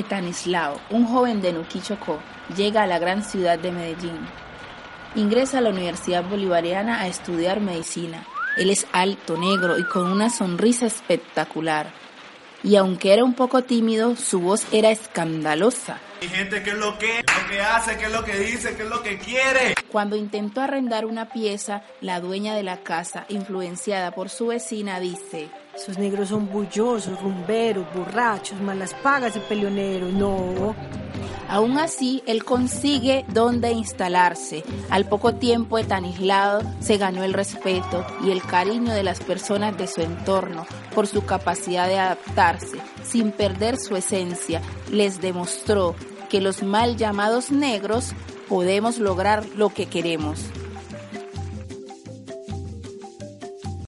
Etanislao, un joven de Nuquichocó, llega a la gran ciudad de Medellín. Ingresa a la Universidad Bolivariana a estudiar medicina. Él es alto, negro y con una sonrisa espectacular. Y aunque era un poco tímido, su voz era escandalosa. Mi gente, ¿qué es lo que, ¿Qué es lo que hace? ¿Qué es lo que dice? ¿Qué es lo que quiere? Cuando intentó arrendar una pieza, la dueña de la casa, influenciada por su vecina, dice, esos negros son bullosos, rumberos, borrachos, malas pagas y peleoneros, no. Aún así, él consigue dónde instalarse. Al poco tiempo, tan aislado, se ganó el respeto y el cariño de las personas de su entorno por su capacidad de adaptarse. Sin perder su esencia, les demostró que los mal llamados negros podemos lograr lo que queremos.